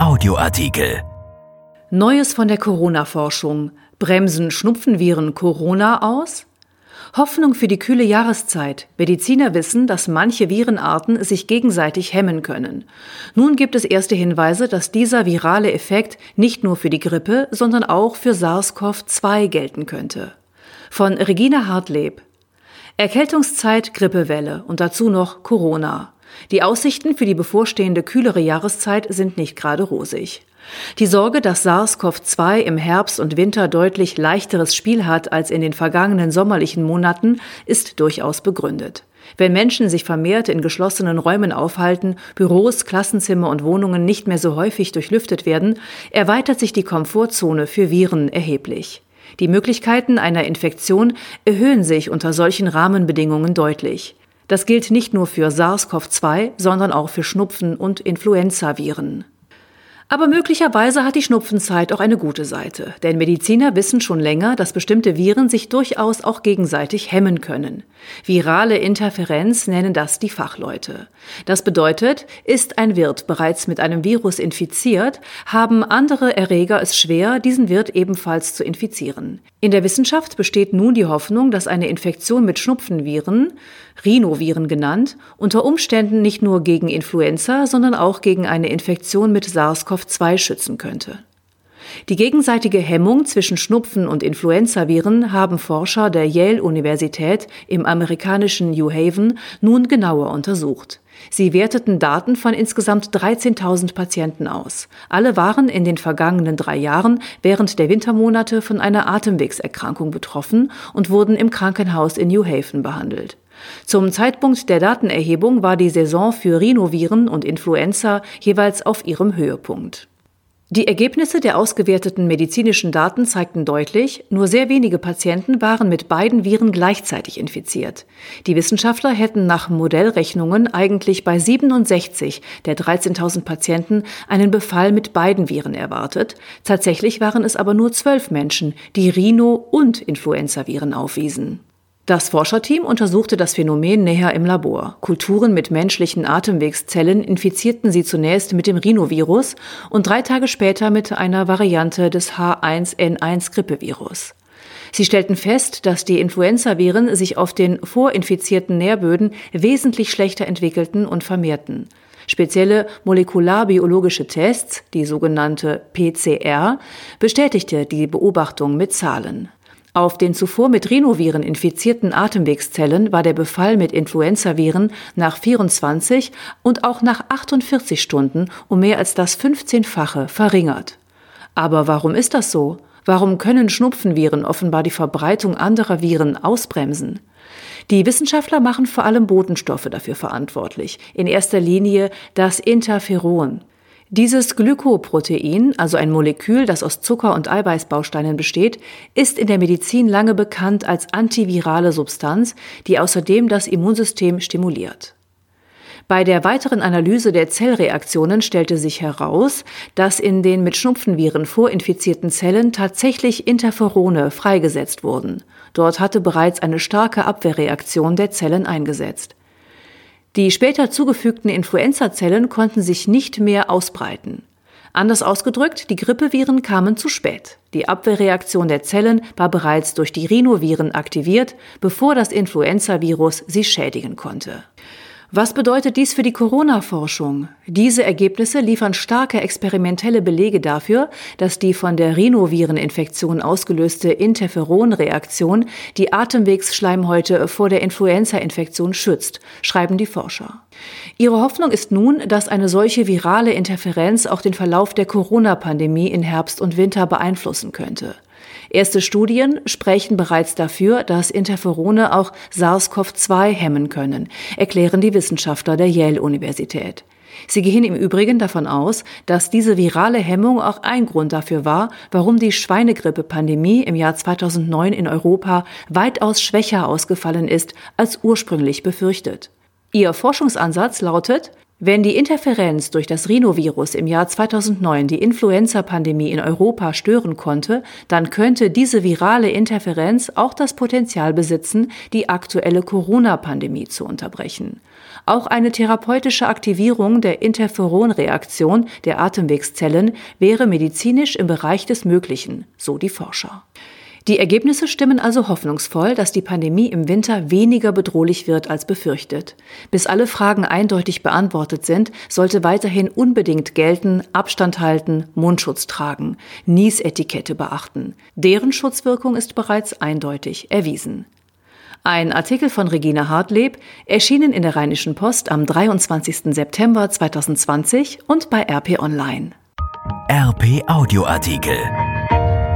Audioartikel. Neues von der Corona-Forschung. Bremsen Schnupfenviren Corona aus? Hoffnung für die kühle Jahreszeit. Mediziner wissen, dass manche Virenarten sich gegenseitig hemmen können. Nun gibt es erste Hinweise, dass dieser virale Effekt nicht nur für die Grippe, sondern auch für SARS-CoV-2 gelten könnte. Von Regina Hartleb. Erkältungszeit, Grippewelle und dazu noch Corona. Die Aussichten für die bevorstehende kühlere Jahreszeit sind nicht gerade rosig. Die Sorge, dass SARS-CoV-2 im Herbst und Winter deutlich leichteres Spiel hat als in den vergangenen sommerlichen Monaten, ist durchaus begründet. Wenn Menschen sich vermehrt in geschlossenen Räumen aufhalten, Büros, Klassenzimmer und Wohnungen nicht mehr so häufig durchlüftet werden, erweitert sich die Komfortzone für Viren erheblich. Die Möglichkeiten einer Infektion erhöhen sich unter solchen Rahmenbedingungen deutlich. Das gilt nicht nur für SARS-CoV-2, sondern auch für Schnupfen und Influenzaviren. Aber möglicherweise hat die Schnupfenzeit auch eine gute Seite, denn Mediziner wissen schon länger, dass bestimmte Viren sich durchaus auch gegenseitig hemmen können. Virale Interferenz nennen das die Fachleute. Das bedeutet, ist ein Wirt bereits mit einem Virus infiziert, haben andere Erreger es schwer, diesen Wirt ebenfalls zu infizieren. In der Wissenschaft besteht nun die Hoffnung, dass eine Infektion mit Schnupfenviren, Rhinoviren genannt, unter Umständen nicht nur gegen Influenza, sondern auch gegen eine Infektion mit SARS-CoV-2 schützen könnte. Die gegenseitige Hemmung zwischen Schnupfen und Influenzaviren haben Forscher der Yale-Universität im amerikanischen New Haven nun genauer untersucht. Sie werteten Daten von insgesamt 13.000 Patienten aus. Alle waren in den vergangenen drei Jahren während der Wintermonate von einer Atemwegserkrankung betroffen und wurden im Krankenhaus in New Haven behandelt. Zum Zeitpunkt der Datenerhebung war die Saison für Rhinoviren und Influenza jeweils auf ihrem Höhepunkt. Die Ergebnisse der ausgewerteten medizinischen Daten zeigten deutlich, nur sehr wenige Patienten waren mit beiden Viren gleichzeitig infiziert. Die Wissenschaftler hätten nach Modellrechnungen eigentlich bei 67 der 13.000 Patienten einen Befall mit beiden Viren erwartet. Tatsächlich waren es aber nur zwölf Menschen, die Rhino- und Influenzaviren aufwiesen. Das Forscherteam untersuchte das Phänomen näher im Labor. Kulturen mit menschlichen Atemwegszellen infizierten sie zunächst mit dem Rhinovirus und drei Tage später mit einer Variante des H1N1-Grippevirus. Sie stellten fest, dass die Influenzaviren sich auf den vorinfizierten Nährböden wesentlich schlechter entwickelten und vermehrten. Spezielle molekularbiologische Tests, die sogenannte PCR, bestätigte die Beobachtung mit Zahlen. Auf den zuvor mit Rhinoviren infizierten Atemwegszellen war der Befall mit Influenzaviren nach 24 und auch nach 48 Stunden um mehr als das 15-fache verringert. Aber warum ist das so? Warum können Schnupfenviren offenbar die Verbreitung anderer Viren ausbremsen? Die Wissenschaftler machen vor allem Botenstoffe dafür verantwortlich, in erster Linie das Interferon. Dieses Glykoprotein, also ein Molekül, das aus Zucker- und Eiweißbausteinen besteht, ist in der Medizin lange bekannt als antivirale Substanz, die außerdem das Immunsystem stimuliert. Bei der weiteren Analyse der Zellreaktionen stellte sich heraus, dass in den mit Schnupfenviren vorinfizierten Zellen tatsächlich Interferone freigesetzt wurden. Dort hatte bereits eine starke Abwehrreaktion der Zellen eingesetzt. Die später zugefügten Influenzazellen konnten sich nicht mehr ausbreiten. Anders ausgedrückt, die Grippeviren kamen zu spät. Die Abwehrreaktion der Zellen war bereits durch die Rhinoviren aktiviert, bevor das Influenzavirus sie schädigen konnte. Was bedeutet dies für die Corona-Forschung? Diese Ergebnisse liefern starke experimentelle Belege dafür, dass die von der Rhinovireninfektion ausgelöste Interferonreaktion die Atemwegsschleimhäute vor der Influenza-Infektion schützt, schreiben die Forscher. Ihre Hoffnung ist nun, dass eine solche virale Interferenz auch den Verlauf der Corona-Pandemie in Herbst und Winter beeinflussen könnte. Erste Studien sprechen bereits dafür, dass Interferone auch SARS-CoV-2 hemmen können, erklären die Wissenschaftler der Yale-Universität. Sie gehen im Übrigen davon aus, dass diese virale Hemmung auch ein Grund dafür war, warum die Schweinegrippe-Pandemie im Jahr 2009 in Europa weitaus schwächer ausgefallen ist als ursprünglich befürchtet. Ihr Forschungsansatz lautet, Wenn die Interferenz durch das Rhinovirus im Jahr 2009 die Influenza-Pandemie in Europa stören konnte, dann könnte diese virale Interferenz auch das Potenzial besitzen, die aktuelle Corona-Pandemie zu unterbrechen. Auch eine therapeutische Aktivierung der Interferonreaktion der Atemwegszellen wäre medizinisch im Bereich des Möglichen, so die Forscher. Die Ergebnisse stimmen also hoffnungsvoll, dass die Pandemie im Winter weniger bedrohlich wird als befürchtet. Bis alle Fragen eindeutig beantwortet sind, sollte weiterhin unbedingt gelten, Abstand halten, Mundschutz tragen, Niesetikette beachten. Deren Schutzwirkung ist bereits eindeutig erwiesen. Ein Artikel von Regina Hartleb, erschienen in der Rheinischen Post am 23. September 2020 und bei RP Online. RP Audioartikel.